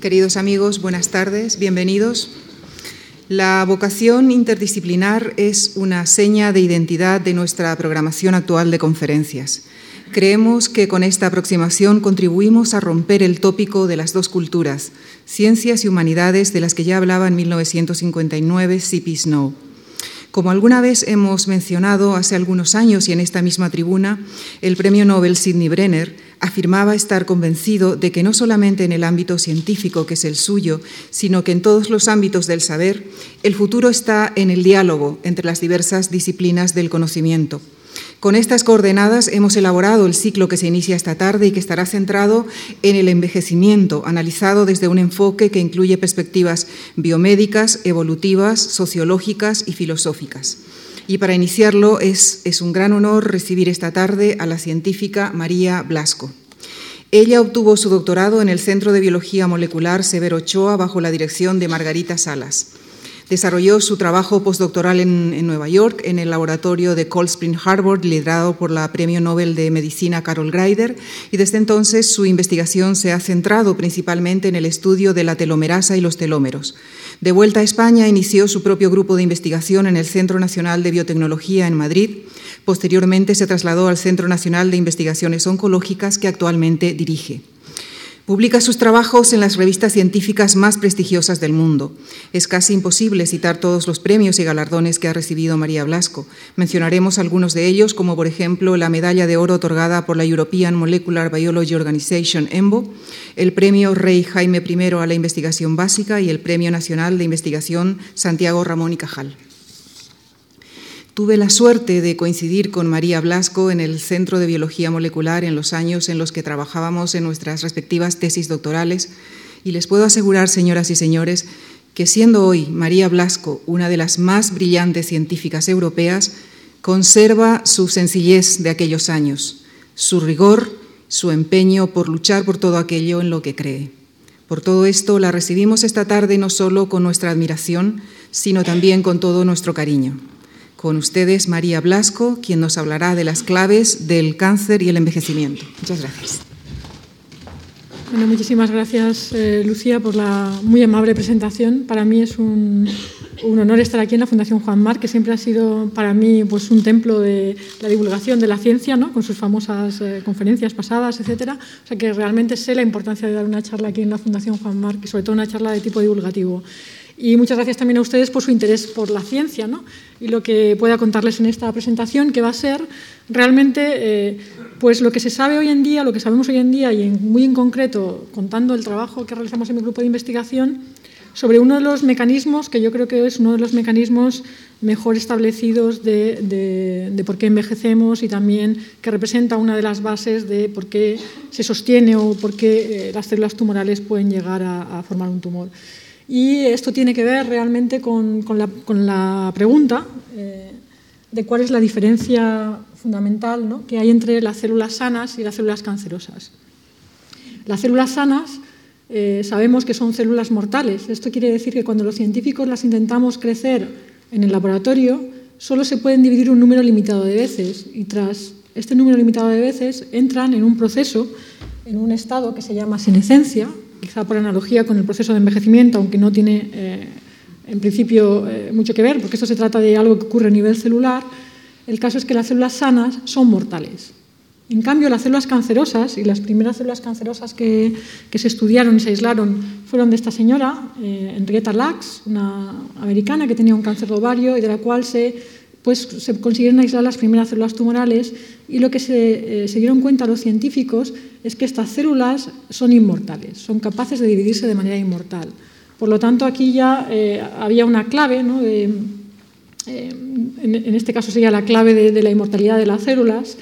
Queridos amigos, buenas tardes, bienvenidos. La vocación interdisciplinar es una seña de identidad de nuestra programación actual de conferencias. Creemos que con esta aproximación contribuimos a romper el tópico de las dos culturas, ciencias y humanidades de las que ya hablaba en 1959 C.P. Snow. Como alguna vez hemos mencionado hace algunos años y en esta misma tribuna, el premio Nobel Sidney Brenner afirmaba estar convencido de que no solamente en el ámbito científico, que es el suyo, sino que en todos los ámbitos del saber, el futuro está en el diálogo entre las diversas disciplinas del conocimiento. Con estas coordenadas hemos elaborado el ciclo que se inicia esta tarde y que estará centrado en el envejecimiento, analizado desde un enfoque que incluye perspectivas biomédicas, evolutivas, sociológicas y filosóficas. Y para iniciarlo es, es un gran honor recibir esta tarde a la científica María Blasco. Ella obtuvo su doctorado en el Centro de Biología Molecular Severo Ochoa bajo la dirección de Margarita Salas. Desarrolló su trabajo postdoctoral en, Nueva York, en el laboratorio de Cold Spring Harbor, liderado por la Premio Nobel de Medicina Carol Greider, y desde entonces su investigación se ha centrado principalmente en el estudio de la telomerasa y los telómeros. De vuelta a España, inició su propio grupo de investigación en el Centro Nacional de Biotecnología en Madrid. Posteriormente se trasladó al Centro Nacional de Investigaciones Oncológicas, que actualmente dirige. Publica sus trabajos en las revistas científicas más prestigiosas del mundo. Es casi imposible citar todos los premios y galardones que ha recibido María Blasco. Mencionaremos algunos de ellos, como por ejemplo la medalla de oro otorgada por la European Molecular Biology Organization, EMBO, el premio Rey Jaime I a la investigación básica y el Premio Nacional de Investigación Santiago Ramón y Cajal. Tuve la suerte de coincidir con María Blasco en el Centro de Biología Molecular en los años en los que trabajábamos en nuestras respectivas tesis doctorales y les puedo asegurar, señoras y señores, que siendo hoy María Blasco una de las más brillantes científicas europeas, conserva su sencillez de aquellos años, su rigor, su empeño por luchar por todo aquello en lo que cree. Por todo esto la recibimos esta tarde no solo con nuestra admiración, sino también con todo nuestro cariño. Con ustedes María Blasco, quien nos hablará de las claves del cáncer y el envejecimiento. Muchas gracias. Bueno, muchísimas gracias, eh, Lucía, por la muy amable presentación. Para mí es un, honor estar aquí en la Fundación Juan Mar, que siempre ha sido para mí pues, un templo de la divulgación de la ciencia, ¿no? con sus famosas eh, conferencias pasadas, etcétera. O sea que realmente sé la importancia de dar una charla aquí en la Fundación Juan Mar, y sobre todo una charla de tipo divulgativo. Y muchas gracias también a ustedes por su interés por la ciencia ¿no? y lo que pueda contarles en esta presentación, que va a ser realmente eh, pues lo que se sabe hoy en día, lo que sabemos hoy en día y muy en concreto contando el trabajo que realizamos en mi grupo de investigación sobre uno de los mecanismos que yo creo que es uno de los mecanismos mejor establecidos de, por qué envejecemos y también que representa una de las bases de por qué se sostiene o por qué eh, las células tumorales pueden llegar a formar un tumor. Y esto tiene que ver realmente con, la, pregunta eh, de cuál es la diferencia fundamental que hay entre las células sanas y las células cancerosas. Las células sanas eh, sabemos que son células mortales. Esto quiere decir que cuando los científicos las intentamos crecer en el laboratorio, solo se pueden dividir un número limitado de veces y tras este número limitado de veces entran en un proceso, en un estado que se llama senescencia, quizá por analogía con el proceso de envejecimiento, aunque no tiene eh, en principio eh, mucho que ver, porque esto se trata de algo que ocurre a nivel celular, el caso es que las células sanas son mortales. En cambio, las células cancerosas, y las primeras células cancerosas que, se estudiaron y se aislaron fueron de esta señora, eh, Henrietta Lacks, una americana que tenía un cáncer de ovario y de la cual se pues se consiguieron aislar las primeras células tumorales y lo que se, eh, dieron cuenta los científicos es que estas células son inmortales, son capaces de dividirse de manera inmortal. Por lo tanto, aquí ya eh, había una clave, eh, en, este caso sería la clave de, la inmortalidad de las células,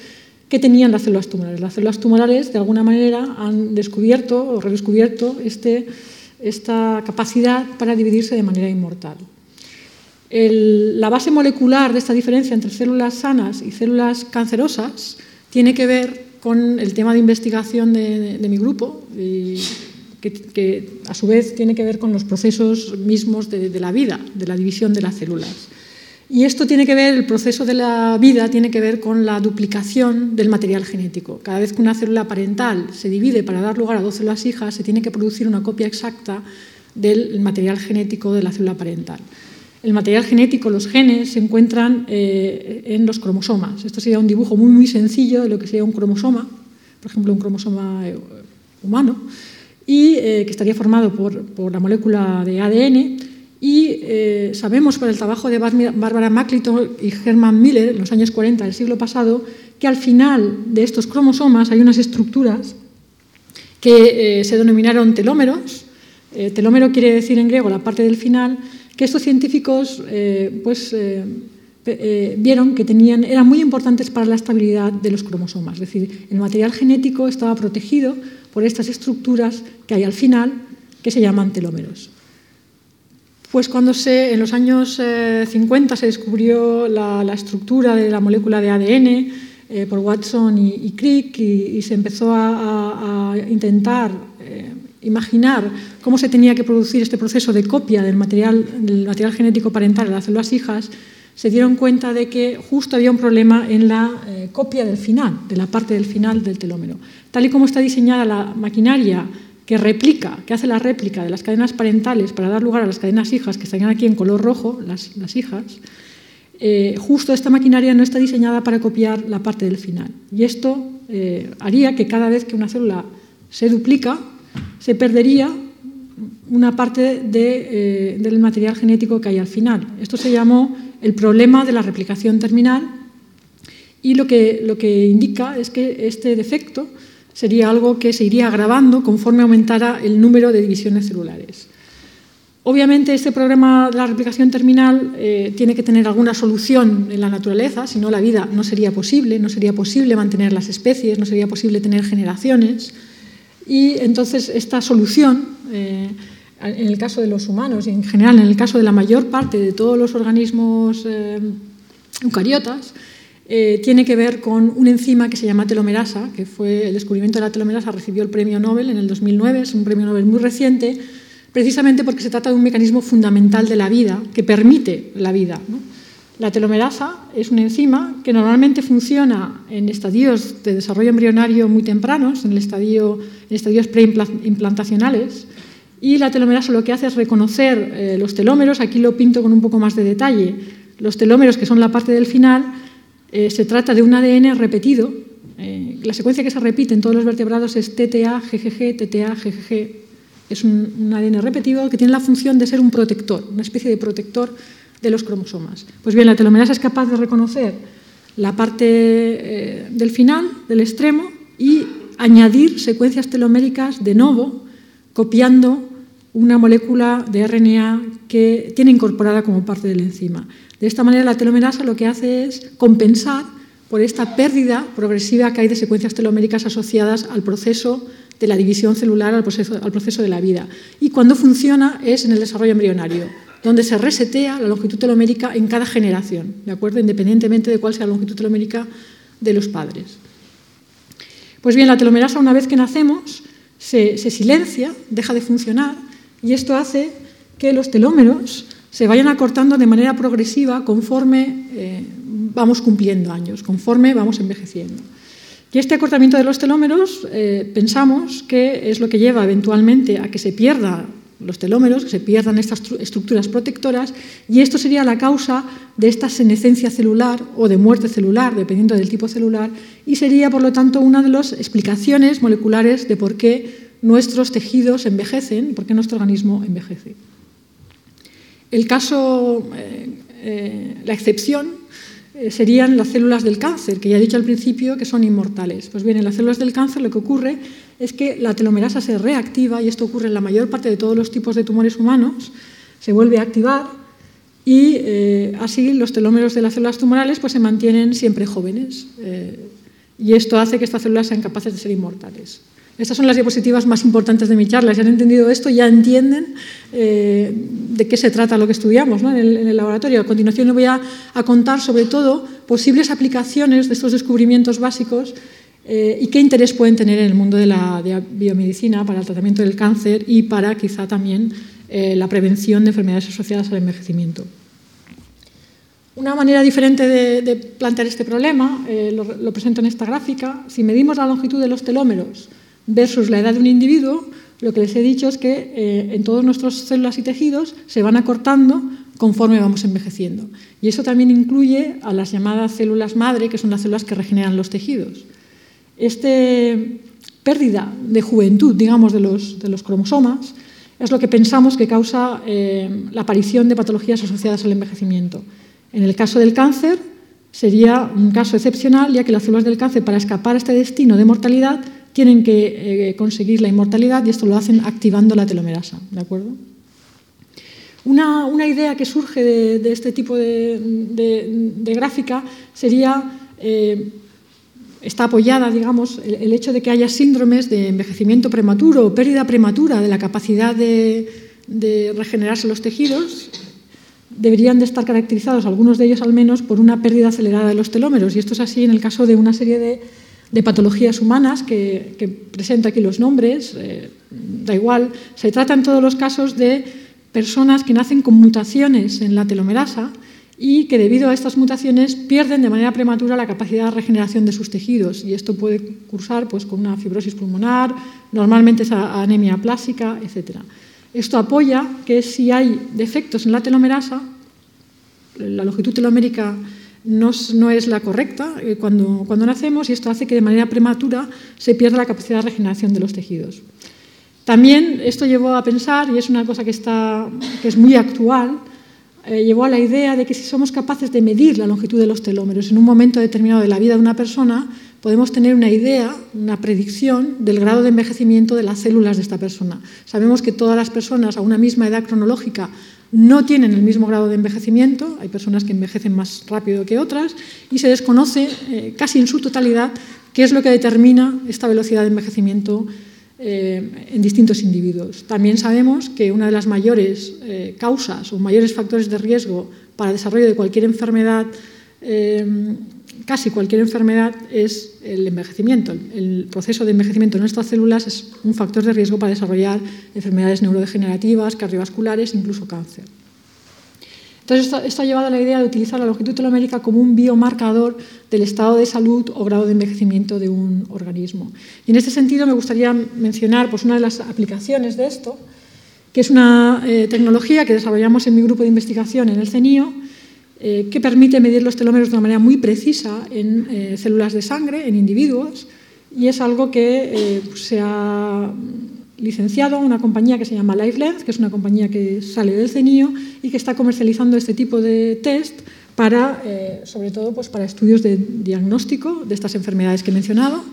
que tenían las células tumorales. Las células tumorales, de alguna manera, han descubierto o redescubierto este, esta capacidad para dividirse de manera inmortal la base molecular de esta diferencia entre células sanas y células cancerosas tiene que ver con el tema de investigación de, mi grupo, que, a su vez tiene que ver con los procesos mismos de, la vida, de la división de las células. Y esto tiene que ver, el proceso de la vida tiene que ver con la duplicación del material genético. Cada vez que una célula parental se divide para dar lugar a dos células hijas, se tiene que producir una copia exacta del material genético de la célula parental. El material genético, los genes, se encuentran eh, en los cromosomas. Esto sería un dibujo muy, muy sencillo de lo que sería un cromosoma, por ejemplo, un cromosoma eh, humano, y eh, que estaría formado por, por la molécula de ADN y sabemos por el trabajo de Barbara McClintock y Herman Miller en los años 40 del siglo pasado que al final de estos cromosomas hay unas estructuras que se denominaron telómeros. Telómero quiere decir en griego la parte del final, que estos científicos pues, vieron que tenían, eran muy importantes para la estabilidad de los cromosomas. Es decir, el material genético estaba protegido por estas estructuras que hay al final, que se llaman telómeros. Pues cuando se, en los años 50 eh, se descubrió la, estructura de la molécula de ADN eh, por Watson y, Crick y, se empezó a, intentar eh, imaginar cómo se tenía que producir este proceso de copia del material, del material genético parental de las células hijas, se dieron cuenta de que justo había un problema en la copia del final, de la parte del final del telómero. Tal y como está diseñada la maquinaria que replica, que hace la réplica de las cadenas parentales para dar lugar a las cadenas hijas que estarían aquí en color rojo, las, hijas, eh, justo esta maquinaria no está diseñada para copiar la parte del final. Y esto eh, haría que cada vez que una célula se duplica, se perdería una parte eh, del material genético que hay al final. Esto se llamó el problema de la replicación terminal y lo que, lo que indica es que este defecto sería algo que se iría agravando conforme aumentara el número de divisiones celulares. Obviamente este problema de la replicación terminal eh, tiene que tener alguna solución en la naturaleza, si no la vida no sería posible, no sería posible mantener las especies, no sería posible tener generaciones. Y entonces esta solución, eh, en el caso de los humanos y en general en el caso de la mayor parte de todos los organismos eh, eucariotas, eh, tiene que ver con una enzima que se llama telomerasa, que fue el descubrimiento de la telomerasa, recibió el premio Nobel en el 2009, es un premio Nobel muy reciente, precisamente porque se trata de un mecanismo fundamental de la vida, que permite la vida. La telomerasa es una enzima que normalmente funciona en estadios de desarrollo embrionario muy tempranos, en, estadios preimplantacionales, y la telomerasa lo que hace es reconocer eh, los telómeros, aquí lo pinto con un poco más de detalle, los telómeros que son la parte del final, eh, se trata de un ADN repetido. Eh, la secuencia que se repite en todos los vertebrados es TTA, GGG, TTA, GGG. Es un, ADN repetido que tiene la función de ser un protector, una especie de protector de los cromosomas. Pues bien, la telomerasa es capaz de reconocer la parte eh, del final, del extremo, y añadir secuencias teloméricas de nuevo, copiando una molécula de RNA que tiene incorporada como parte de la enzima. De esta manera, la telomerasa lo que hace es compensar por esta pérdida progresiva que hay de secuencias teloméricas asociadas al proceso de la división celular, al proceso, al proceso de la vida. Y cuando funciona es en el desarrollo embrionario, donde se resetea la longitud telomérica en cada generación, ¿de acuerdo? independientemente de cuál sea la longitud telomérica de los padres. Pues bien, la telomerasa, una vez que nacemos, se, silencia, deja de funcionar, y esto hace que los telómeros se vayan acortando de manera progresiva conforme eh, vamos cumpliendo años, conforme vamos envejeciendo. Y este acortamiento de los telómeros eh, pensamos que es lo que lleva eventualmente a que se pierdan los telómeros, que se pierdan estas estructuras protectoras, y esto sería la causa de esta senescencia celular o de muerte celular, dependiendo del tipo celular, y sería, por lo tanto, una de las explicaciones moleculares de por qué nuestros tejidos envejecen, por qué nuestro organismo envejece. El caso, eh, eh, la excepción, eh, serían las células del cáncer, que ya he dicho al principio que son inmortales. Pues bien, en las células del cáncer lo que ocurre es que la telomerasa se reactiva, y esto ocurre en la mayor parte de todos los tipos de tumores humanos, se vuelve a activar y así los telómeros de las células tumorales pues, se mantienen siempre jóvenes. y esto hace que estas células sean capaces de ser inmortales. Estas son las diapositivas más importantes de mi charla. Si han entendido esto, ya entienden eh, de qué se trata lo que estudiamos en, el, laboratorio. A continuación, les voy a, contar sobre todo posibles aplicaciones de estos descubrimientos básicos eh, y qué interés pueden tener en el mundo de la biomedicina para el tratamiento del cáncer y para quizá también eh, la prevención de enfermedades asociadas al envejecimiento. Una manera diferente de, plantear este problema, eh, lo, presento en esta gráfica, si medimos la longitud de los telómeros versus la edad de un individuo, lo que les he dicho es que en todas nuestras células y tejidos se van acortando conforme vamos envejeciendo. Y eso también incluye a las llamadas células madre, que son las células que regeneran los tejidos. Esta pérdida de juventud, digamos, de los, cromosomas, es lo que pensamos que causa eh, la aparición de patologías asociadas al envejecimiento. En el caso del cáncer, sería un caso excepcional, ya que las células del cáncer, para escapar a este destino de mortalidad, tienen que eh, conseguir la inmortalidad y esto lo hacen activando la telomerasa. ¿de acuerdo? Una, idea que surge de, este tipo de, gráfica sería, eh, está apoyada, digamos, el, hecho de que haya síndromes de envejecimiento prematuro o pérdida prematura de la capacidad de, regenerarse los tejidos, deberían de estar caracterizados, algunos de ellos al menos, por una pérdida acelerada de los telómeros. Y esto es así en el caso de una serie de, patologías humanas que, presento aquí los nombres, eh, da igual, se trata en todos los casos de personas que nacen con mutaciones en la telomerasa y que debido a estas mutaciones pierden de manera prematura la capacidad de regeneración de sus tejidos. Y esto puede cursar pues, con una fibrosis pulmonar, normalmente es anemia plástica, etc. Esto apoya que si hay defectos en la telomerasa, la longitud telomérica no, es la correcta eh, cuando, cuando nacemos y esto hace que de manera prematura se pierda la capacidad de regeneración de los tejidos. También esto llevó a pensar, y es una cosa que, está, que es muy actual, eh, llevó a la idea de que si somos capaces de medir la longitud de los telómeros en un momento determinado de la vida de una persona, podemos tener una idea, una predicción del grado de envejecimiento de las células de esta persona. Sabemos que todas las personas a una misma edad cronológica no tienen el mismo grado de envejecimiento, hay personas que envejecen más rápido que otras, y se desconoce eh, casi en su totalidad qué es lo que determina esta velocidad de envejecimiento eh, en distintos individuos. También sabemos que una de las mayores eh, causas o mayores factores de riesgo para el desarrollo de cualquier enfermedad, eh, casi cualquier enfermedad, es el envejecimiento. El proceso de envejecimiento de nuestras células es un factor de riesgo para desarrollar enfermedades neurodegenerativas, cardiovasculares, incluso cáncer. Entonces, esto, ha llevado a la idea de utilizar la longitud telomérica como un biomarcador del estado de salud o grado de envejecimiento de un organismo. Y en este sentido me gustaría mencionar pues, una de las aplicaciones de esto, que es una eh, tecnología que desarrollamos en mi grupo de investigación en el CENIO, eh, que permite medir los telómeros de una manera muy precisa en eh, células de sangre, en individuos, y es algo que se ha licenciado a una compañía que se llama LifeLength, que es una compañía que sale del CENIO y que está comercializando este tipo de test para, eh, sobre todo, pues para estudios de diagnóstico de estas enfermedades que he mencionado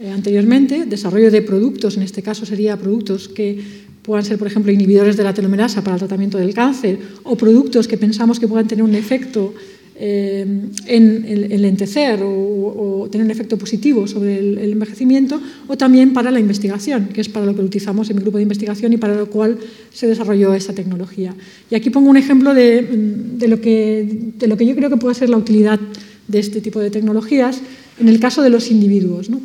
eh, anteriormente, desarrollo de productos, en este caso sería productos que puedan ser, por ejemplo, inhibidores de la telomerasa para el tratamiento del cáncer o productos que pensamos que puedan tener un efecto eh, en, el lentecer o, tener un efecto positivo sobre el, envejecimiento, o también para la investigación, que es para lo que utilizamos en mi grupo de investigación y para lo cual se desarrolló esta tecnología. Y aquí pongo un ejemplo de, lo, que, de lo que yo creo que puede ser la utilidad de este tipo de tecnologías en el caso de los individuos. ¿no?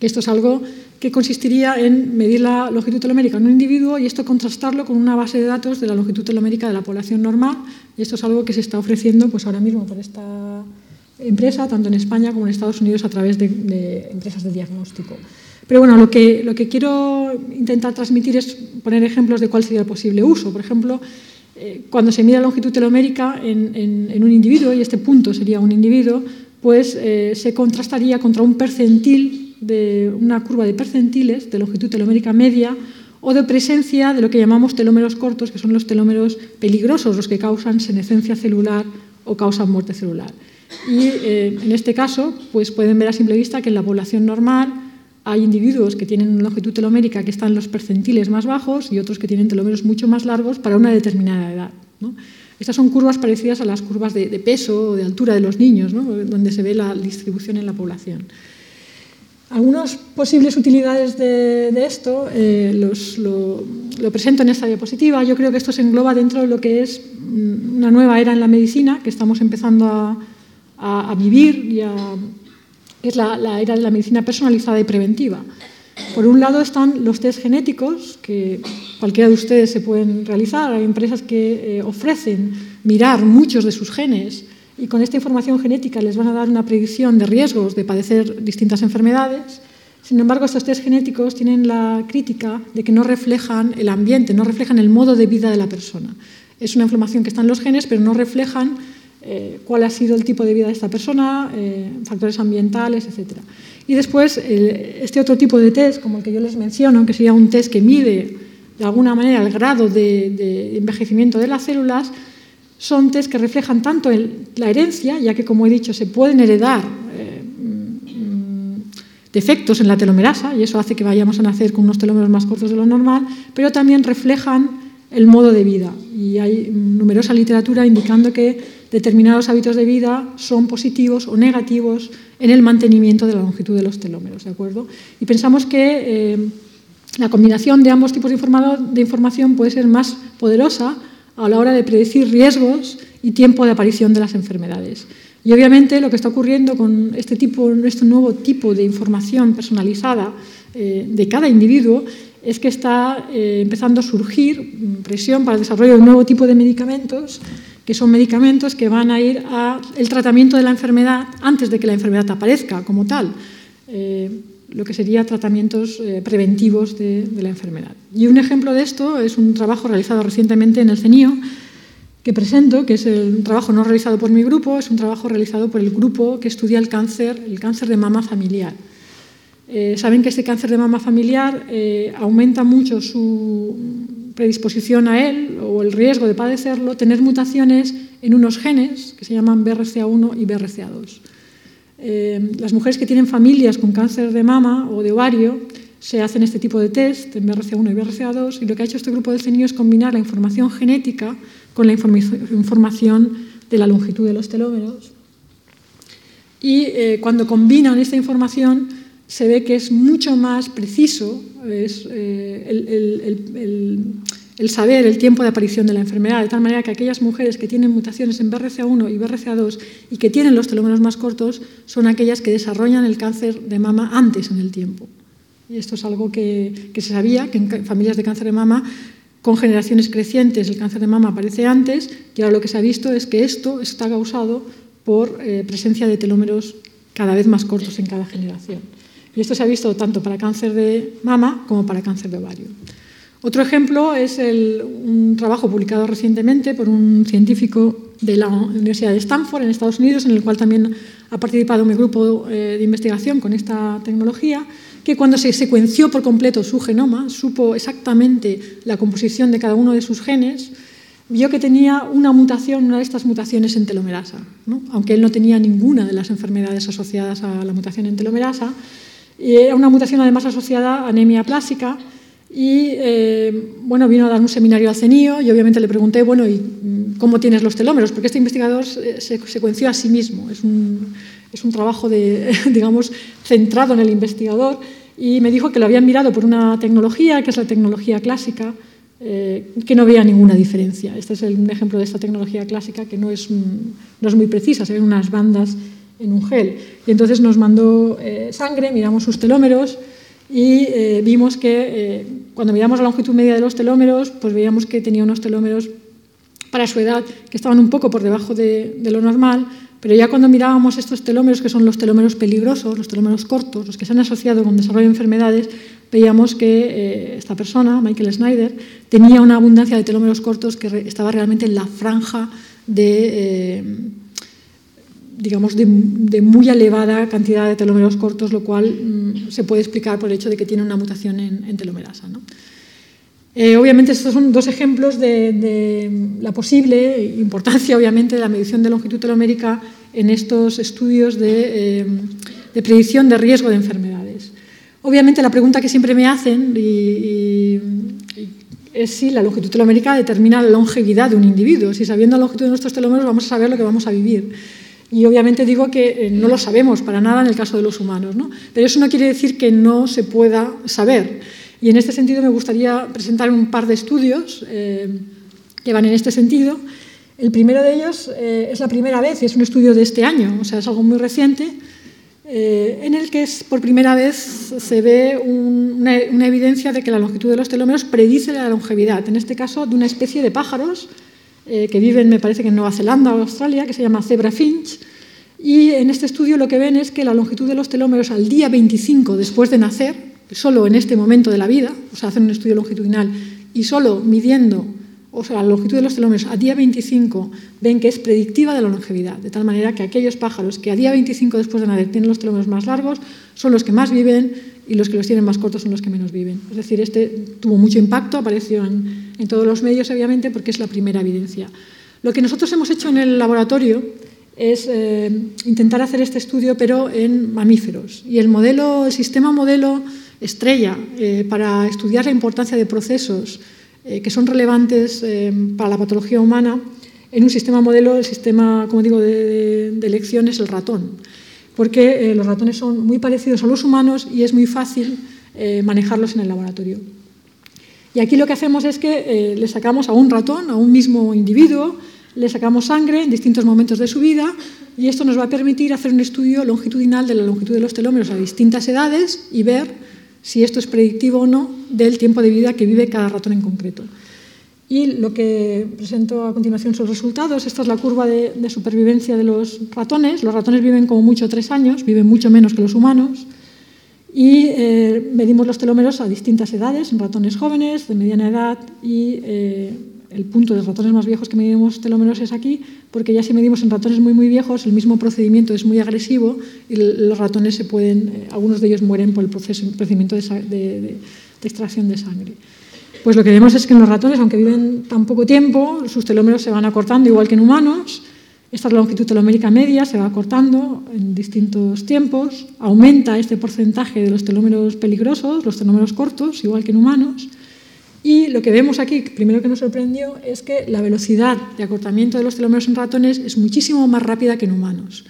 Esto es algo que consistiría en medir la longitud telomérica en un individuo y esto contrastarlo con una base de datos de la longitud telomérica de la población normal. Y esto es algo que se está ofreciendo pues, ahora mismo por esta empresa, tanto en España como en Estados Unidos, a través de, empresas de diagnóstico. Pero bueno, lo que, lo que quiero intentar transmitir es poner ejemplos de cuál sería el posible uso. Por ejemplo, eh, cuando se mide la longitud telomérica en, un individuo, y este punto sería un individuo, pues eh, se contrastaría contra un percentil de una curva de percentiles de longitud telomérica media o de presencia de lo que llamamos telómeros cortos, que son los telómeros peligrosos, los que causan senescencia celular o causan muerte celular. Y eh, en este caso, pues pueden ver a simple vista que en la población normal hay individuos que tienen una longitud telomérica que están en los percentiles más bajos y otros que tienen telómeros mucho más largos para una determinada edad. Estas son curvas parecidas a las curvas de, peso o de altura de los niños, donde se ve la distribución en la población. Algunas posibles utilidades de, esto eh, lo, presento en esta diapositiva. Yo creo que esto se engloba dentro de lo que es mm, una nueva era en la medicina que estamos empezando a, vivir y es la, era de la medicina personalizada y preventiva. Por un lado están los test genéticos, que cualquiera de ustedes se pueden realizar. Hay empresas que eh, ofrecen mirar muchos de sus genes y con esta información genética les van a dar una predicción de riesgos de padecer distintas enfermedades. Sin embargo, estos test genéticos tienen la crítica de que no reflejan el ambiente, no reflejan el modo de vida de la persona. Es una información que está en los genes, pero no reflejan eh, cuál ha sido el tipo de vida de esta persona, eh, factores ambientales, etc. Y después, este otro tipo de test, como el que yo les menciono, que sería un test que mide de alguna manera el grado de envejecimiento de las células, son test que reflejan tanto la herencia, ya que, como he dicho, se pueden heredar eh, mm, defectos en la telomerasa, y eso hace que vayamos a nacer con unos telómeros más cortos de lo normal, pero también reflejan el modo de vida. Y hay numerosa literatura indicando que determinados hábitos de vida son positivos o negativos en el mantenimiento de la longitud de los telómeros. ¿de acuerdo? Y pensamos que eh, la combinación de ambos tipos de información puede ser más poderosa a la hora de predecir riesgos y tiempo de aparición de las enfermedades. Y obviamente lo que está ocurriendo con este, este nuevo tipo de información personalizada eh, de cada individuo es que está eh, empezando a surgir presión para el desarrollo de un nuevo tipo de medicamentos, que son medicamentos que van a ir al tratamiento de la enfermedad antes de que la enfermedad aparezca como tal. Eh, lo que serían tratamientos eh, preventivos de, la enfermedad. Y un ejemplo de esto es un trabajo realizado recientemente en el CENIO, que presento, que es un trabajo no realizado por mi grupo, es un trabajo realizado por el grupo que estudia el cáncer, el cáncer de mama familiar. Eh, saben que este cáncer de mama familiar eh, aumenta mucho su predisposición a él o el riesgo de padecerlo, tener mutaciones en unos genes que se llaman BRCA1 y BRCA2. Eh, las mujeres que tienen familias con cáncer de mama o de ovario se hacen este tipo de test en BRCA1 y BRCA2 y lo que ha hecho este grupo de CENIO es combinar la información genética con la información de la longitud de los telómeros. Y eh, cuando combinan esta información se ve que es mucho más preciso eh, el saber el tiempo de aparición de la enfermedad, de tal manera que aquellas mujeres que tienen mutaciones en BRCA1 y BRCA2 y que tienen los telómeros más cortos son aquellas que desarrollan el cáncer de mama antes en el tiempo. Y esto es algo que, se sabía, que en familias de cáncer de mama con generaciones crecientes el cáncer de mama aparece antes y ahora lo que se ha visto es que esto está causado por eh, presencia de telómeros cada vez más cortos en cada generación. Y esto se ha visto tanto para cáncer de mama como para cáncer de ovario. Otro ejemplo es un trabajo publicado recientemente por un científico de la Universidad de Stanford en Estados Unidos, en el cual también ha participado mi grupo eh, de investigación con esta tecnología, que cuando se secuenció por completo su genoma, supo exactamente la composición de cada uno de sus genes, vio que tenía una mutación, una de estas mutaciones en telomerasa, aunque él no tenía ninguna de las enfermedades asociadas a la mutación en telomerasa. Era una mutación además asociada a anemia plástica, y eh, bueno, vino a dar un seminario al CENIO y obviamente le pregunté, bueno, ¿y cómo tienes los telómeros? Porque este investigador se, secuenció a sí mismo. Es un, es un trabajo, de, digamos, centrado en el investigador y me dijo que lo habían mirado por una tecnología, que es la tecnología clásica, eh, que no veía ninguna diferencia. Este es un ejemplo de esta tecnología clásica que no es, no es muy precisa, se ven unas bandas en un gel. Y entonces nos mandó eh, sangre, miramos sus telómeros, y eh, vimos que eh, cuando miramos la longitud media de los telómeros, pues veíamos que tenía unos telómeros para su edad que estaban un poco por debajo de, lo normal, pero ya cuando mirábamos estos telómeros, que son los telómeros peligrosos, los telómeros cortos, los que se han asociado con desarrollo de enfermedades, veíamos que eh, esta persona, Michael Snyder, tenía una abundancia de telómeros cortos que estaba realmente en la franja de digamos, de, muy elevada cantidad de telómeros cortos, lo cual mm, se puede explicar por el hecho de que tiene una mutación en, telomerasa. Eh, obviamente, estos son dos ejemplos de, la posible importancia, obviamente, de la medición de longitud telomérica en estos estudios de, eh, predicción de riesgo de enfermedades. Obviamente, la pregunta que siempre me hacen es si la longitud telomérica determina la longevidad de un individuo. Si sabiendo la longitud de nuestros telómeros vamos a saber lo que vamos a vivir. Y obviamente digo que eh, no lo sabemos para nada en el caso de los humanos, ¿no? pero eso no quiere decir que no se pueda saber. Y en este sentido me gustaría presentar un par de estudios eh, que van en este sentido. El primero de ellos eh, es la primera vez, y es un estudio de este año, o sea, es algo muy reciente, en el que por primera vez se ve una, evidencia de que la longitud de los telómeros predice la longevidad, en este caso de una especie de pájaros eh, que viven, me parece que en Nueva Zelanda o Australia, que se llama Zebra Finch. Y en este estudio lo que ven es que la longitud de los telómeros al día 25 después de nacer, solo en este momento de la vida, o sea, hacen un estudio longitudinal y solo midiendo o sea, la longitud de los telómeros a día 25 ven que es predictiva de la longevidad, de tal manera que aquellos pájaros que a día 25 después de nacer tienen los telómeros más largos son los que más viven y los que los tienen más cortos son los que menos viven. Es decir, este tuvo mucho impacto, apareció en, en todos los medios, obviamente, porque es la primera evidencia. Lo que nosotros hemos hecho en el laboratorio es eh, intentar hacer este estudio, pero en mamíferos. Y el modelo, el sistema modelo estrella eh, para estudiar la importancia de procesos eh, que son relevantes para la patología humana, en un sistema modelo, el sistema, como digo, de, elección es el ratón, porque los ratones son muy parecidos a los humanos y es muy fácil manejarlos en el laboratorio. Y aquí lo que hacemos es que le sacamos a un ratón, a un mismo individuo, le sacamos sangre en distintos momentos de su vida y esto nos va a permitir hacer un estudio longitudinal de la longitud de los telómeros a distintas edades y ver si esto es predictivo o no del tiempo de vida que vive cada ratón en concreto. Y lo que presento a continuación son los resultados. Esta es la curva de, supervivencia de los ratones. Los ratones viven como mucho tres años, viven mucho menos que los humanos. Y eh, medimos los telómeros a distintas edades, en ratones jóvenes, de mediana edad y eh, el punto de ratones más viejos que medimos telómeros es aquí, porque ya si medimos en ratones muy muy viejos, el mismo procedimiento es muy agresivo y los ratones se pueden, eh, algunos de ellos mueren por el proceso, procedimiento de, extracción de sangre. Pues lo que vemos es que en los ratones, aunque viven tan poco tiempo, sus telómeros se van acortando igual que en humanos. Esta longitud telomérica media se va acortando en distintos tiempos. Aumenta este porcentaje de los telómeros peligrosos, los telómeros cortos, igual que en humanos. Y lo que vemos aquí, primero que nos sorprendió, es que la velocidad de acortamiento de los telómeros en ratones es muchísimo más rápida que en humanos.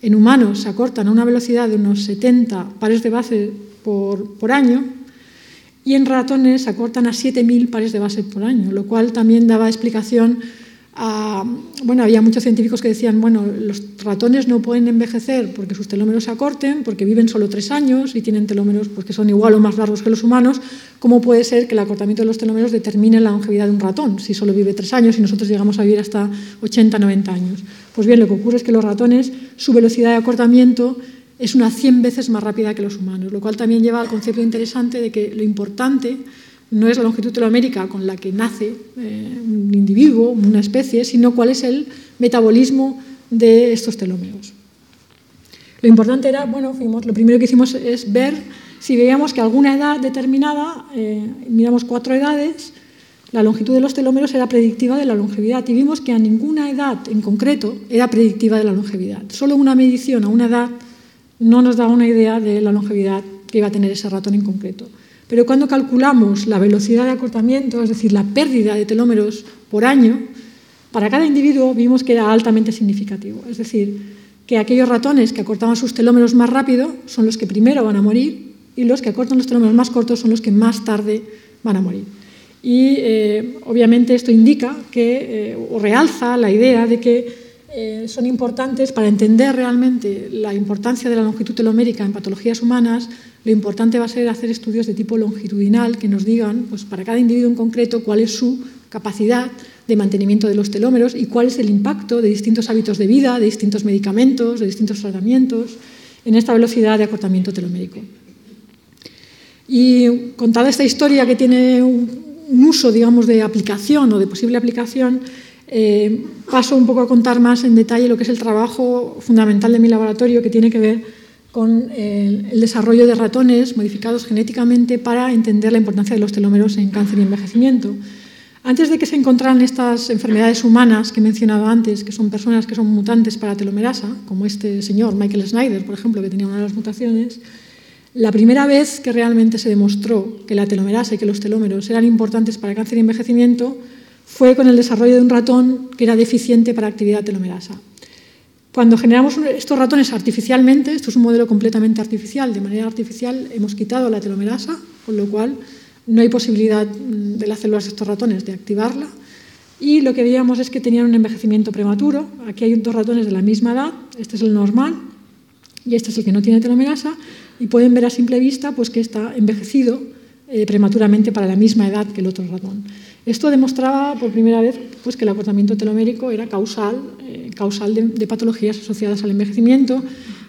En humanos se acortan a una velocidad de unos 70 pares de base por, por año y en ratones se acortan a 7.000 pares de base por año, lo cual también daba explicación bueno, había muchos científicos que decían, bueno, los ratones no pueden envejecer porque sus telómeros se acorten, porque viven solo tres años y tienen telómeros pues, que son igual o más largos que los humanos. ¿Cómo puede ser que el acortamiento de los telómeros determine la longevidad de un ratón si solo vive tres años y nosotros llegamos a vivir hasta 80, 90 años? Pues bien, lo que ocurre es que los ratones, su velocidad de acortamiento es unas 100 veces más rápida que los humanos, lo cual también lleva al concepto interesante de que lo importante no es la longitud telomérica con la que nace eh, un individuo, una especie, sino cuál es el metabolismo de estos telómeros. Lo importante era, bueno, fuimos, lo primero que hicimos es ver si veíamos que alguna edad determinada, eh, miramos cuatro edades, la longitud de los telómeros era predictiva de la longevidad y vimos que a ninguna edad en concreto era predictiva de la longevidad. Solo una medición a una edad no nos daba una idea de la longevidad que iba a tener ese ratón en concreto. Pero cuando calculamos la velocidad de acortamiento, es decir, la pérdida de telómeros por año, para cada individuo vimos que era altamente significativo. Es decir, que aquellos ratones que acortaban sus telómeros más rápido son los que primero van a morir y los que acortan los telómeros más cortos son los que más tarde van a morir. Y eh, obviamente esto indica que, eh, o realza la idea de que eh, son importantes para entender realmente la importancia de la longitud telomérica en patologías humanas. Lo importante va a ser hacer estudios de tipo longitudinal que nos digan, pues, para cada individuo en concreto, cuál es su capacidad de mantenimiento de los telómeros y cuál es el impacto de distintos hábitos de vida, de distintos medicamentos, de distintos tratamientos en esta velocidad de acortamiento telomérico. Y contada esta historia que tiene un, uso, digamos, de aplicación o de posible aplicación, eh, paso un poco a contar más en detalle lo que es el trabajo fundamental de mi laboratorio, que tiene que ver con el, desarrollo de ratones modificados genéticamente para entender la importancia de los telómeros en cáncer y envejecimiento. Antes de que se encontraran estas enfermedades humanas que he mencionado antes, que son personas que son mutantes para telomerasa, como este señor Michael Snyder, por ejemplo, que tenía una de las mutaciones, la primera vez que realmente se demostró que la telomerasa y que los telómeros eran importantes para cáncer y envejecimiento fue con el desarrollo de un ratón que era deficiente para actividad telomerasa. Cuando generamos estos ratones artificialmente, esto es un modelo completamente artificial, de manera artificial hemos quitado la telomerasa, con lo cual no hay posibilidad mm, de las células de estos ratones de activarla. Y lo que veíamos es que tenían un envejecimiento prematuro. Aquí hay dos ratones de la misma edad, este es el normal y este es el que no tiene telomerasa, y pueden ver a simple vista pues, que está envejecido eh, prematuramente para la misma edad que el otro ratón. Esto demostraba por primera vez pues, que el acortamiento telomérico era causal, eh, causal de, patologías asociadas al envejecimiento.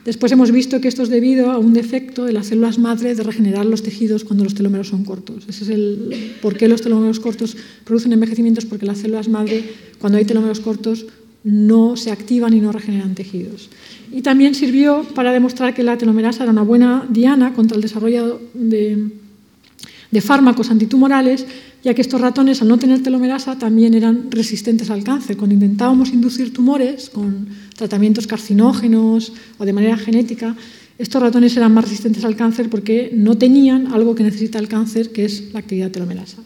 Después hemos visto que esto es debido a un defecto de las células madre de regenerar los tejidos cuando los telómeros son cortos. Ese es el por qué los telómeros cortos producen envejecimientos, porque las células madre, cuando hay telómeros cortos, no se activan y no regeneran tejidos. Y también sirvió para demostrar que la telomerasa era una buena diana contra el desarrollo de, de fármacos antitumorales ya que estos ratones, al no tener telomerasa, también eran resistentes al cáncer. Cuando intentábamos inducir tumores con tratamientos carcinógenos o de manera genética, estos ratones eran más resistentes al cáncer porque no tenían algo que necesita el cáncer, que es la actividad telomerasa.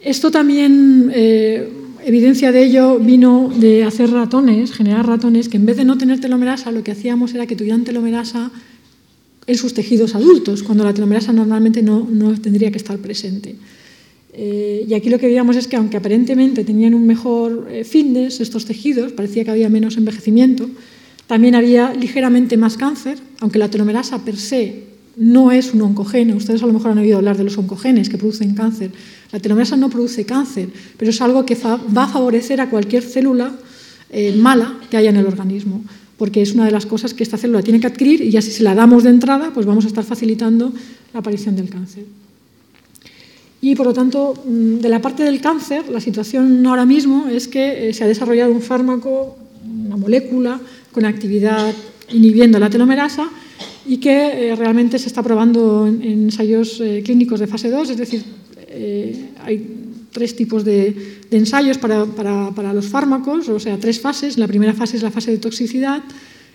Esto también, eh, evidencia de ello, vino de hacer ratones, generar ratones, que en vez de no tener telomerasa, lo que hacíamos era que tuvieran telomerasa en sus tejidos adultos, cuando la telomerasa normalmente no, no tendría que estar presente. Eh, y aquí lo que veíamos es que aunque aparentemente tenían un mejor eh, fitness estos tejidos, parecía que había menos envejecimiento, también había ligeramente más cáncer, aunque la telomerasa per se no es un oncogene. Ustedes a lo mejor han oído hablar de los oncogenes que producen cáncer. La telomerasa no produce cáncer, pero es algo que va a favorecer a cualquier célula eh, mala que haya en el organismo, porque es una de las cosas que esta célula tiene que adquirir y ya si se la damos de entrada, pues vamos a estar facilitando la aparición del cáncer. Y por lo tanto, mm, de la parte del cáncer, la situación ahora mismo es que eh, se ha desarrollado un fármaco, una molécula con actividad inhibiendo la telomerasa y que eh, realmente se está probando en, ensayos eh, clínicos de fase 2, es decir, hay tres tipos de, ensayos para, para, los fármacos, o sea, tres fases. La primera fase es la fase de toxicidad.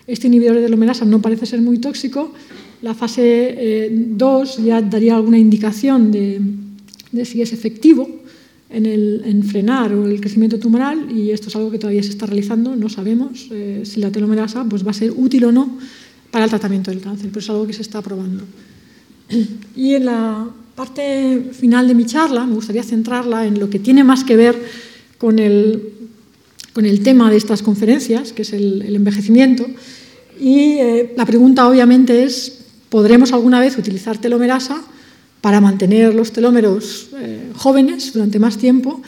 Este inhibidor de telomerasa no parece ser muy tóxico. La fase 2 ya daría alguna indicación de de si es efectivo en, el, frenar el crecimiento tumoral y esto es algo que todavía se está realizando, no sabemos eh, si la telomerasa pues, va a ser útil o no para el tratamiento del cáncer, pero es algo que se está probando. Y en la parte final de mi charla me gustaría centrarla en lo que tiene más que ver con el, con el tema de estas conferencias, que es el, envejecimiento. Y eh, la pregunta obviamente es, ¿podremos alguna vez utilizar telomerasa para mantener los telómeros eh, jóvenes durante más tiempo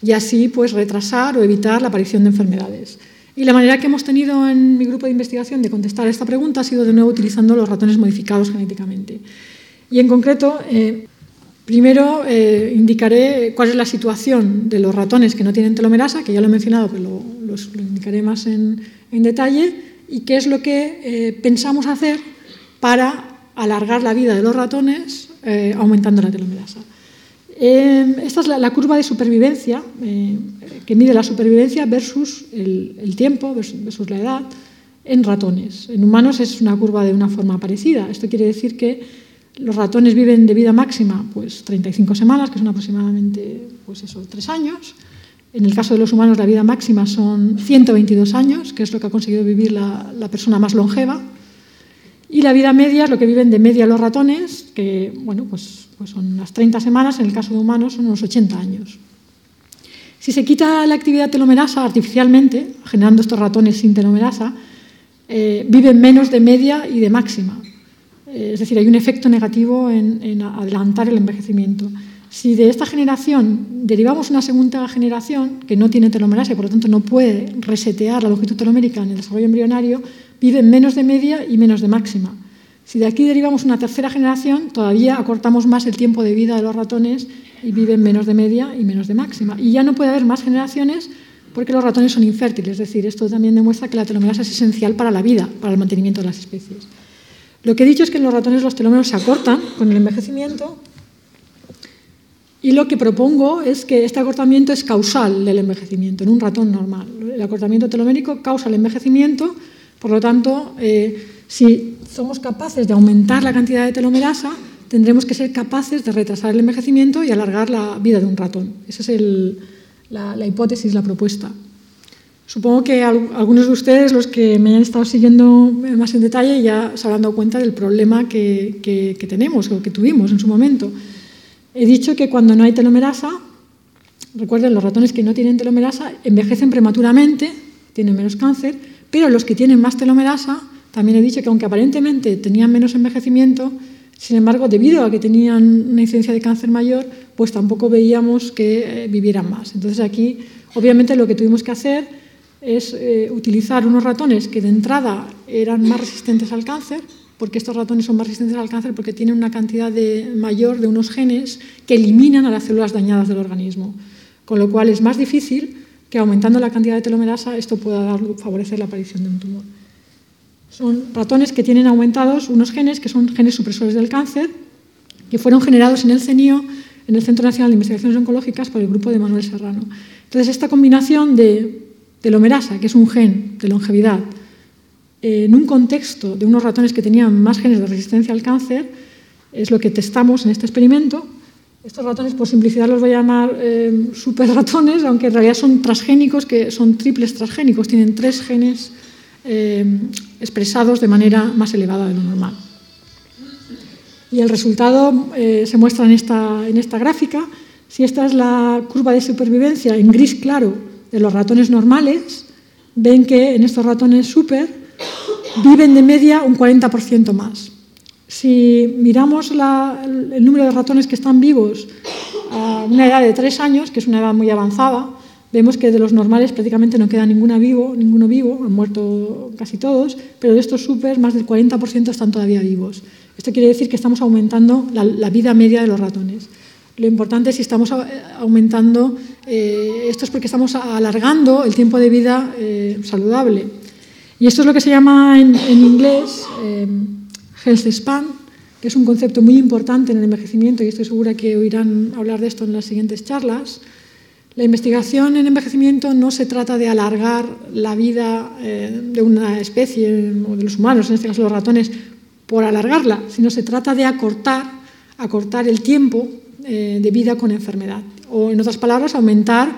y así pues retrasar o evitar la aparición de enfermedades. Y la manera que hemos tenido en mi grupo de investigación de contestar esta pregunta ha sido de nuevo utilizando los ratones modificados genéticamente. Y en concreto, eh, primero eh, indicaré cuál es la situación de los ratones que no tienen telomerasa, que ya lo he mencionado, pero lo, indicaré más en, detalle, y qué es lo que pensamos hacer para alargar la vida de los ratones eh, aumentando la telomerasa. Eh, esta es la, curva de supervivencia, eh, que mide la supervivencia versus el, tiempo, versus, la edad, en ratones. En humanos es una curva de una forma parecida. Esto quiere decir que los ratones viven de vida máxima pues, 35 semanas, que son aproximadamente pues eso, 3 años. En el caso de los humanos, la vida máxima son 122 años, que es lo que ha conseguido vivir la, persona más longeva, y la vida media es lo que viven de media los ratones, que bueno, pues, pues son unas 30 semanas, en el caso de humanos son unos 80 años. Si se quita la actividad telomerasa artificialmente, generando estos ratones sin telomerasa, eh, viven menos de media y de máxima. Eh, es decir, hay un efecto negativo en, adelantar el envejecimiento. Si de esta generación derivamos una segunda generación que no tiene telomerasa y por lo tanto no puede resetear la longitud telomérica en el desarrollo embrionario, viven menos de media y menos de máxima. Si de aquí derivamos una tercera generación, todavía acortamos más el tiempo de vida de los ratones y viven menos de media y menos de máxima. Y ya no puede haber más generaciones porque los ratones son infértiles. Es decir, esto también demuestra que la telomerasa es esencial para la vida, para el mantenimiento de las especies. Lo que he dicho es que en los ratones los telómeros se acortan con el envejecimiento y lo que propongo es que este acortamiento es causal del envejecimiento en un ratón normal. El acortamiento telomérico causa el envejecimiento por lo tanto, eh, si somos capaces de aumentar la cantidad de telomerasa, tendremos que ser capaces de retrasar el envejecimiento y alargar la vida de un ratón. Esa es la, hipótesis, la propuesta. Supongo que algunos de ustedes, los que me han estado siguiendo más en detalle, ya se habrán dado cuenta del problema que, que tenemos o que tuvimos en su momento. He dicho que cuando no hay telomerasa, recuerden, los ratones que no tienen telomerasa envejecen prematuramente, tienen menos cáncer, pero los que tienen más telomerasa, también he dicho que aunque aparentemente tenían menos envejecimiento, Sin embargo, debido a que tenían una incidencia de cáncer mayor, pues tampoco veíamos que eh, vivieran más. Entonces aquí, obviamente, lo que tuvimos que hacer es eh, utilizar unos ratones que de entrada eran más resistentes al cáncer, porque estos ratones son más resistentes al cáncer porque tienen una cantidad de, mayor de unos genes que eliminan a las células dañadas del organismo, con lo cual es más difícil que aumentando la cantidad de telomerasa esto pueda favorecer la aparición de un tumor. Son ratones que tienen aumentados unos genes que son genes supresores del cáncer, que fueron generados en el CENIO, en el Centro Nacional de Investigaciones Oncológicas, por el grupo de Manuel Serrano. Entonces, esta combinación de telomerasa, que es un gen de longevidad, en un contexto de unos ratones que tenían más genes de resistencia al cáncer, es lo que testamos en este experimento. Estos ratones, por simplicidad, los voy a llamar eh, super ratones, aunque en realidad son transgénicos, que son triples transgénicos, tienen tres genes eh, expresados de manera más elevada de lo normal. Y el resultado eh, se muestra en esta, en esta gráfica. Si esta es la curva de supervivencia en gris claro de los ratones normales, ven que en estos ratones super viven de media un 40% más. Si miramos el número de ratones que están vivos a una edad de tres años, que es una edad muy avanzada, vemos que de los normales prácticamente no queda ninguna vivo, ninguno vivo, han muerto casi todos, pero de estos super más del 40% están todavía vivos. Esto quiere decir que estamos aumentando la, vida media de los ratones. Lo importante es si estamos aumentando, eh, esto es porque estamos alargando el tiempo de vida eh, saludable. Y esto es lo que se llama en, inglés eh, health span, que es un concepto muy importante en el envejecimiento y estoy segura que oirán hablar de esto en las siguientes charlas. La investigación en envejecimiento no se trata de alargar la vida eh, de una especie o de los humanos, en este caso los ratones, por alargarla, sino se trata de acortar, acortar el tiempo eh, de vida con enfermedad. O, en otras palabras, aumentar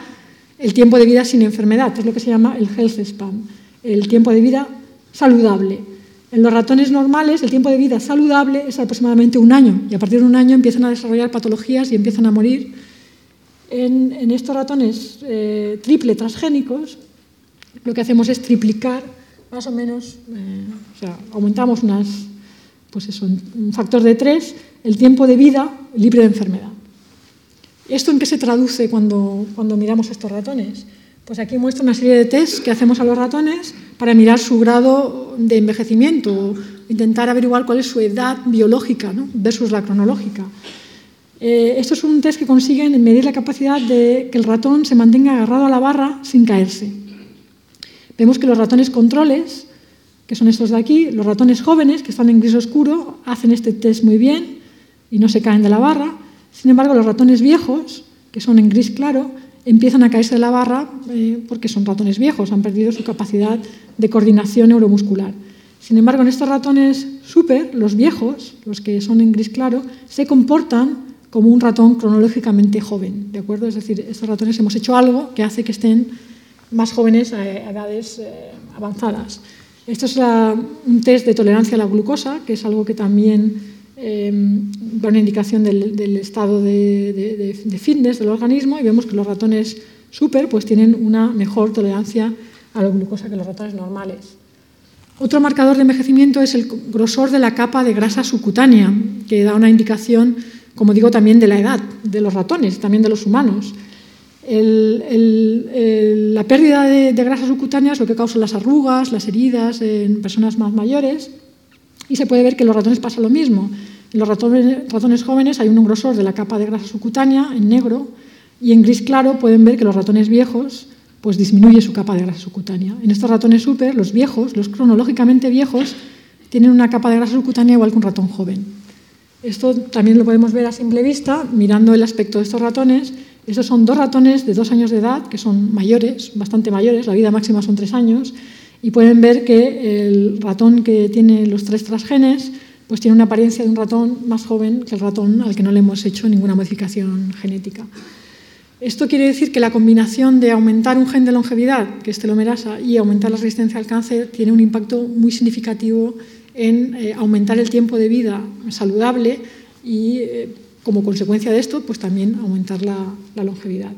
el tiempo de vida sin enfermedad. Es lo que se llama el health span, el tiempo de vida saludable. En los ratones normales, el tiempo de vida saludable es aproximadamente un año y a partir de un año empiezan a desarrollar patologías y empiezan a morir en, estos ratones eh, triple transgénicos, lo que hacemos es triplicar más o menos, eh, o sea, aumentamos unas, pues eso, un factor de tres el tiempo de vida libre de enfermedad. ¿Esto en qué se traduce cuando, cuando miramos estos ratones? Pues aquí muestra una serie de tests que hacemos a los ratones para mirar su grado de envejecimiento, intentar averiguar cuál es su edad biológica ¿no? versus la cronológica. Eh, esto es un test que consiguen medir la capacidad de que el ratón se mantenga agarrado a la barra sin caerse. Vemos que los ratones controles, que son estos de aquí, los ratones jóvenes, que están en gris oscuro, hacen este test muy bien y no se caen de la barra. Sin embargo, los ratones viejos, que son en gris claro, empiezan a caerse de la barra eh, porque son ratones viejos, han perdido su capacidad de coordinación neuromuscular. Sin embargo, en estos ratones super, los viejos, los que son en gris claro, se comportan como un ratón cronológicamente joven, ¿de acuerdo? Es decir, estos ratones hemos hecho algo que hace que estén más jóvenes a edades eh, avanzadas. Esto es un test de tolerancia a la glucosa, que es algo que también eh, una indicación del, estado de, fitness del organismo y vemos que los ratones super pues, tienen una mejor tolerancia a la glucosa que los ratones normales. Otro marcador de envejecimiento es el grosor de la capa de grasa subcutánea, que da una indicación como digo, también de la edad de los ratones, también de los humanos. la pérdida de, grasa subcutánea es lo que causa las arrugas, las heridas en personas más mayores y se puede ver que en los ratones pasa lo mismo. En los ratones, jóvenes hay un grosor de la capa de grasa subcutánea en negro y en gris claro pueden ver que los ratones viejos pues disminuye su capa de grasa subcutánea. En estos ratones super, los viejos, los cronológicamente viejos, tienen una capa de grasa subcutánea igual que un ratón joven. Esto también lo podemos ver a simple vista mirando el aspecto de estos ratones. Estos son dos ratones de dos años de edad, que son mayores, bastante mayores, la vida máxima son tres años, y pueden ver que el ratón que tiene los tres transgenes pues tiene una apariencia de un ratón más joven que el ratón al que no le hemos hecho ninguna modificación genética. Esto quiere decir que la combinación de aumentar un gen de longevidad, que es telomerasa, y aumentar la resistencia al cáncer tiene un impacto muy significativo en eh, aumentar el tiempo de vida saludable y, eh, como consecuencia de esto, pues también aumentar la, longevidad.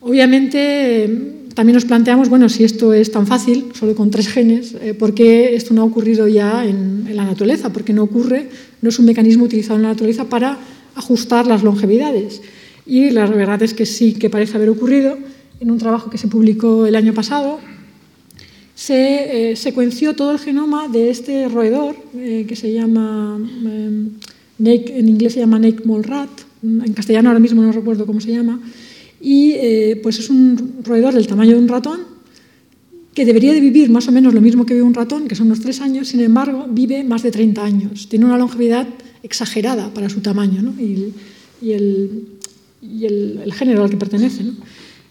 Obviamente, también nos planteamos, bueno, si esto es tan fácil, solo con tres genes, eh, ¿por qué esto no ha ocurrido ya en, la naturaleza? ¿Por qué no ocurre? No es un mecanismo utilizado en la naturaleza para ajustar las longevidades. Y la verdad es que sí que parece haber ocurrido. En un trabajo que se publicó el año pasado, se eh, secuenció todo el genoma de este roedor eh, que se llama, en inglés se llama Nake Mole Rat, en castellano ahora mismo no recuerdo cómo se llama, y eh, pues es un roedor del tamaño de un ratón que debería de vivir más o menos lo mismo que vive un ratón, que son unos tres años, sin embargo, vive más de 30 años. Tiene una longevidad exagerada para su tamaño y, el, género al que pertenece.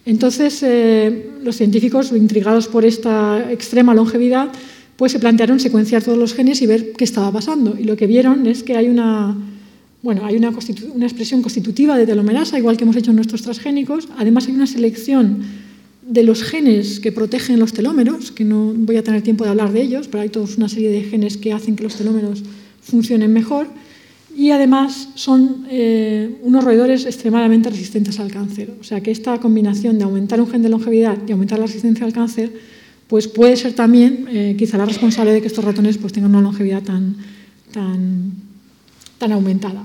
Entonces, eh, los científicos, intrigados por esta extrema longevidad, pues se plantearon secuenciar todos los genes y ver qué estaba pasando. Y lo que vieron es que hay una bueno, hay una, expresión constitutiva de telomerasa, igual que hemos hecho en nuestros transgénicos. Además, hay una selección de los genes que protegen los telómeros, que no voy a tener tiempo de hablar de ellos, pero hay toda una serie de genes que hacen que los telómeros funcionen mejor. Y además son eh, unos roedores extremadamente resistentes al cáncer. O sea que esta combinación de aumentar un gen de longevidad y aumentar la resistencia al cáncer, pues puede ser también eh, quizá la responsable de que estos ratones pues, tengan una longevidad tan, tan tan aumentada.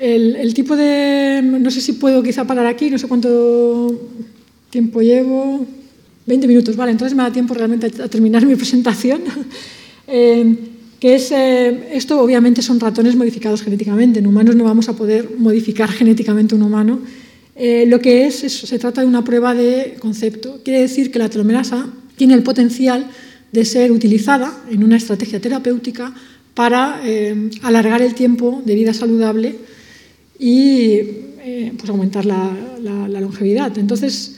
El, tipo de... No sé si puedo quizá parar aquí, no sé cuánto tiempo llevo. 20 minutos, vale, entonces me da tiempo realmente a terminar mi presentación. Eh, que es, eh, esto obviamente son ratones modificados genéticamente, en humanos no vamos a poder modificar genéticamente un humano. Eh, lo que es, se trata de una prueba de concepto. Quiere decir que la telomerasa tiene el potencial de ser utilizada en una estrategia terapéutica para alargar el tiempo de vida saludable y eh, pues aumentar la, longevidad. Entonces,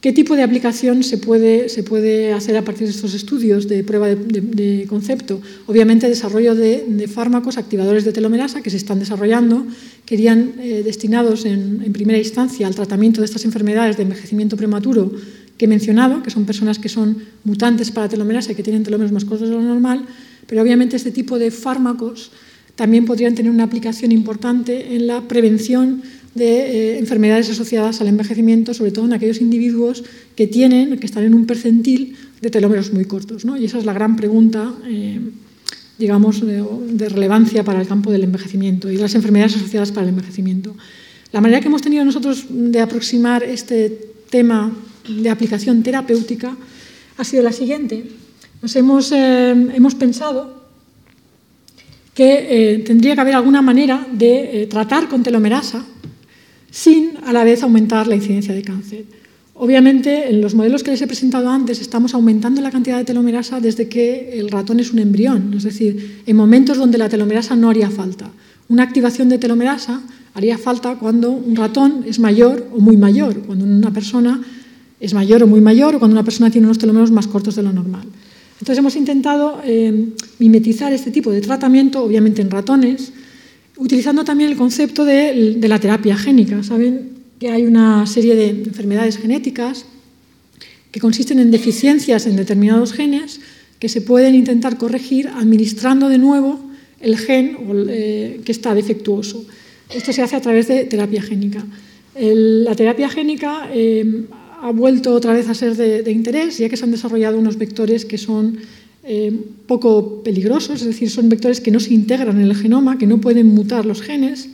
¿qué tipo de aplicación se puede, se puede hacer a partir de estos estudios de prueba de, concepto? Obviamente, desarrollo de, fármacos activadores de telomerasa que se están desarrollando, que irían eh, destinados en, en primera instancia al tratamiento de estas enfermedades de envejecimiento prematuro que he mencionado, que son personas que son mutantes para telomerasa y que tienen telómeros más cortos de lo normal, pero obviamente este tipo de fármacos también podrían tener una aplicación importante en la prevención de eh, enfermedades asociadas al envejecimiento, sobre todo en aquellos individuos que tienen, que están en un percentil de telómeros muy cortos. Y esa es la gran pregunta, eh, digamos, de, relevancia para el campo del envejecimiento y las enfermedades asociadas para el envejecimiento. La manera que hemos tenido nosotros de aproximar este tema de aplicación terapéutica ha sido la siguiente. Nos hemos, eh, hemos pensado que eh, tendría que haber alguna manera de eh, tratar con telomerasa sin a la vez aumentar la incidencia de cáncer. Obviamente, en los modelos que les he presentado antes, estamos aumentando la cantidad de telomerasa desde que el ratón es un embrión, es decir, en momentos donde la telomerasa no haría falta. Una activación de telomerasa haría falta cuando un ratón es mayor o muy mayor, cuando una persona es mayor o muy mayor o cuando una persona tiene unos telómeros más cortos de lo normal. Entonces hemos intentado eh, mimetizar este tipo de tratamiento, obviamente en ratones, utilizando también el concepto de, la terapia génica. Saben que hay una serie de enfermedades genéticas que consisten en deficiencias en determinados genes que se pueden intentar corregir administrando de nuevo el gen eh, que está defectuoso. Esto se hace a través de terapia génica. la terapia génica eh, ha vuelto otra vez a ser de, interés, ya que se han desarrollado unos vectores que son eh, poco peligrosos, es decir, son vectores que no se integran en el genoma, que no pueden mutar los genes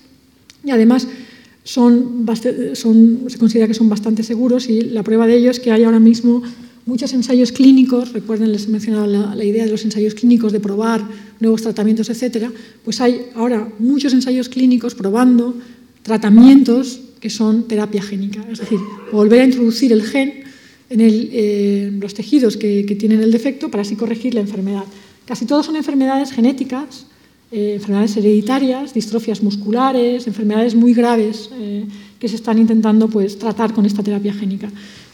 y además se considera que son bastante seguros y la prueba de ello es que hay ahora mismo muchos ensayos clínicos, recuerden, les he mencionado la, la, idea de los ensayos clínicos, de probar nuevos tratamientos, etcétera, pues hay ahora muchos ensayos clínicos probando tratamientos que son terapia génica, es decir, volver a introducir el gen en eh, los tejidos que, tienen el defecto para así corregir la enfermedad. Casi todos son enfermedades genéticas, eh, enfermedades hereditarias, distrofias musculares, enfermedades muy graves eh, que se están intentando pues, tratar con esta terapia génica.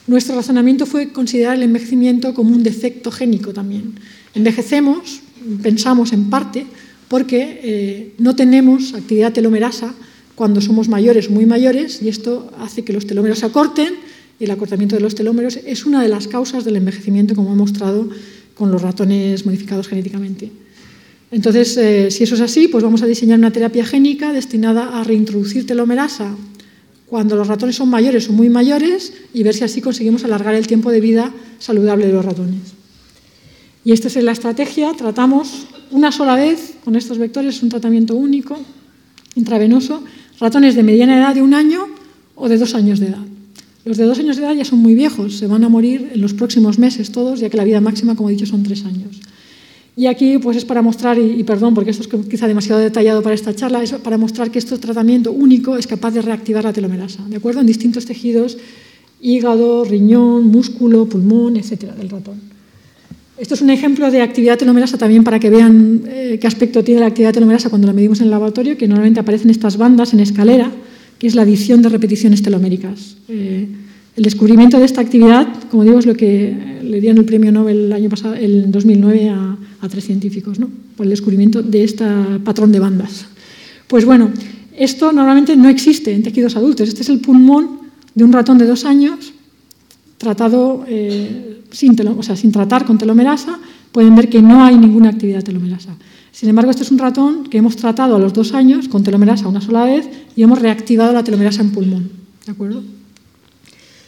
Nuestro razonamiento fue considerar el envejecimiento como un defecto génico también. Envejecemos, pensamos en parte, porque no tenemos actividad telomerasa cuando somos mayores, muy mayores, y esto hace que los telómeros se acorten, y el acortamiento de los telómeros es una de las causas del envejecimiento, como he mostrado con los ratones modificados genéticamente. Entonces, eh, si eso es así, pues vamos a diseñar una terapia génica destinada a reintroducir telomerasa cuando los ratones son mayores o muy mayores y ver si así conseguimos alargar el tiempo de vida saludable de los ratones. Y esta es la estrategia. Tratamos una sola vez con estos vectores, un tratamiento único, intravenoso, ratones de mediana edad de un año o de dos años de edad. Los de dos años de edad ya son muy viejos, se van a morir en los próximos meses todos, ya que la vida máxima, como he dicho, son tres años. Y aquí pues es para mostrar, y, perdón porque esto es quizá demasiado detallado para esta charla, es para mostrar que este tratamiento único es capaz de reactivar la telomerasa, ¿de acuerdo? En distintos tejidos, hígado, riñón, músculo, pulmón, etcétera, del ratón. Esto es un ejemplo de actividad telomerasa también para que vean eh, qué aspecto tiene la actividad telomerasa cuando la medimos en el laboratorio, que normalmente aparecen estas bandas en escalera, que es la adición de repeticiones teloméricas. Eh, el descubrimiento de esta actividad, como digo, es lo que le dieron el premio Nobel el año pasado, el 2009, a, tres científicos, ¿no? por el descubrimiento de este patrón de bandas. Pues bueno, esto normalmente no existe en tejidos adultos. Este es el pulmón de un ratón de dos años tratado eh, sin, o sea, sin tratar con telomerasa. Pueden ver que no hay ninguna actividad telomerasa. Sin embargo, este es un ratón que hemos tratado a los dos años con telomerasa una sola vez y hemos reactivado la telomerasa en pulmón. ¿De acuerdo?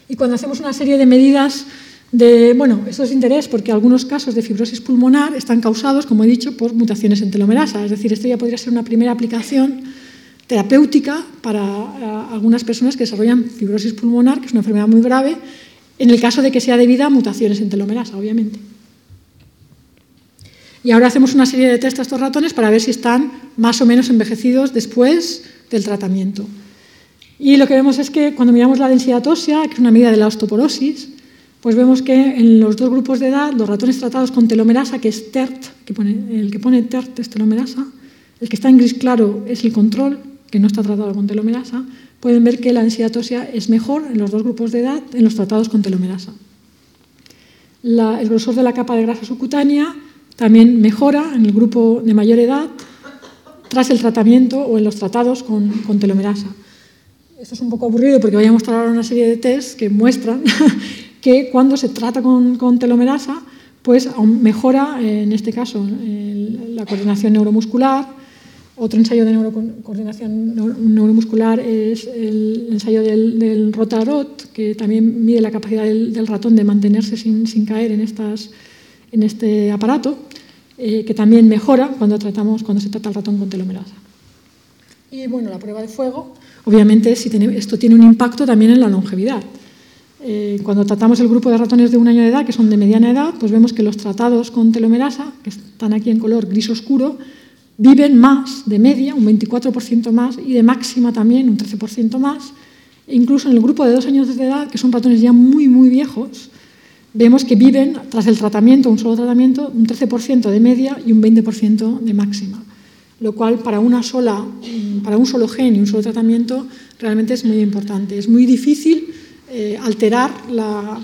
Y cuando hacemos una serie de medidas de, bueno, esto es de interés porque algunos casos de fibrosis pulmonar están causados, como he dicho, por mutaciones en telomerasa. Es decir, esto ya podría ser una primera aplicación terapéutica para eh, algunas personas que desarrollan fibrosis pulmonar, que es una enfermedad muy grave, en el caso de que sea debida a mutaciones en telomerasa, obviamente. Y ahora hacemos una serie de test a estos ratones para ver si están más o menos envejecidos después del tratamiento. Y lo que vemos es que cuando miramos la densidad ósea, que es una medida de la osteoporosis, pues vemos que en los dos grupos de edad, los ratones tratados con telomerasa, que es TERT, el que pone TERT es telomerasa, el que está en gris claro es el control, que no está tratado con telomerasa, pueden ver que la densidad ósea es mejor en los dos grupos de edad en los tratados con telomerasa. el grosor de la capa de grasa subcutánea también mejora en el grupo de mayor edad tras el tratamiento o en los tratados con, con telomerasa. Esto es un poco aburrido porque voy a mostrar ahora una serie de tests que muestran que cuando se trata con, telomerasa, pues mejora, en este caso, la coordinación neuromuscular. Otro ensayo de coordinación neuromuscular es el ensayo del, rotarot, que también mide la capacidad del, ratón de mantenerse sin, caer en, estas, en este aparato, eh, que también mejora cuando, tratamos, cuando se trata el ratón con telomerasa. Y bueno, la prueba de fuego, obviamente esto tiene un impacto también en la longevidad. Eh, cuando tratamos el grupo de ratones de un año de edad, que son de mediana edad, pues vemos que los tratados con telomerasa, que están aquí en color gris oscuro, viven más de media, un 24% más, y de máxima también un 13% más. E incluso en el grupo de dos años de edad, que son ratones ya muy, muy viejos, vemos que viven, tras el tratamiento, un solo tratamiento, un 13% de media y un 20% de máxima lo cual para, una sola, para un solo gen y un solo tratamiento realmente es muy importante. Es muy difícil eh, alterar la,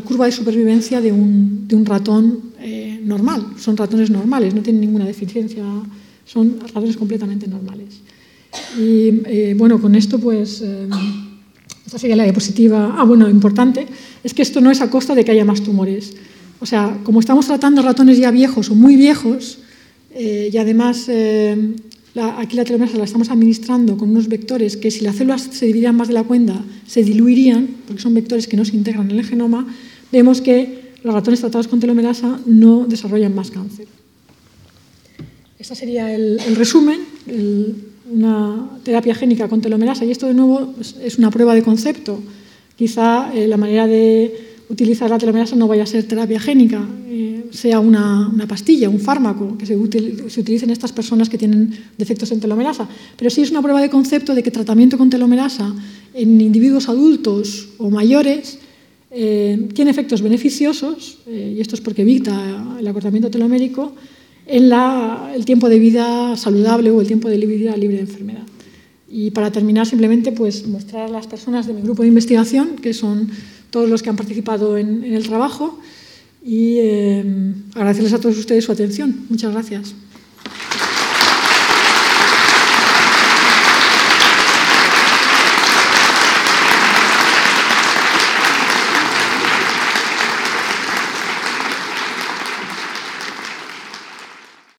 curva de supervivencia de un, ratón eh, normal. Son ratones normales, no tienen ninguna deficiencia, son ratones completamente normales. Y eh, bueno, con esto pues... esta sería la diapositiva. Ah, bueno, importante es que esto no es a costa de que haya más tumores. O sea, como estamos tratando ratones ya viejos o muy viejos, eh, y además, eh, aquí la telomerasa la estamos administrando con unos vectores que si las células se dividieran más de la cuenta, se diluirían, porque son vectores que no se integran en el genoma, vemos que los ratones tratados con telomerasa no desarrollan más cáncer. Este sería el, resumen, una terapia génica con telomerasa, y esto de nuevo es, una prueba de concepto. Quizá eh, la manera de utilizar la telomerasa no vaya a ser terapia génica, sea una, pastilla, un fármaco que se, se, utilice en estas personas que tienen defectos en telomerasa. Pero sí es una prueba de concepto de que tratamiento con telomerasa en individuos adultos o mayores eh, tiene efectos beneficiosos, eh, y esto es porque evita el acortamiento telomérico, en el tiempo de vida saludable o el tiempo de vida libre de enfermedad. Y para terminar, simplemente pues, mostrar a las personas de mi grupo de investigación, que son todos los que han participado en, el trabajo y eh, agradecerles a todos ustedes su atención. Muchas gracias.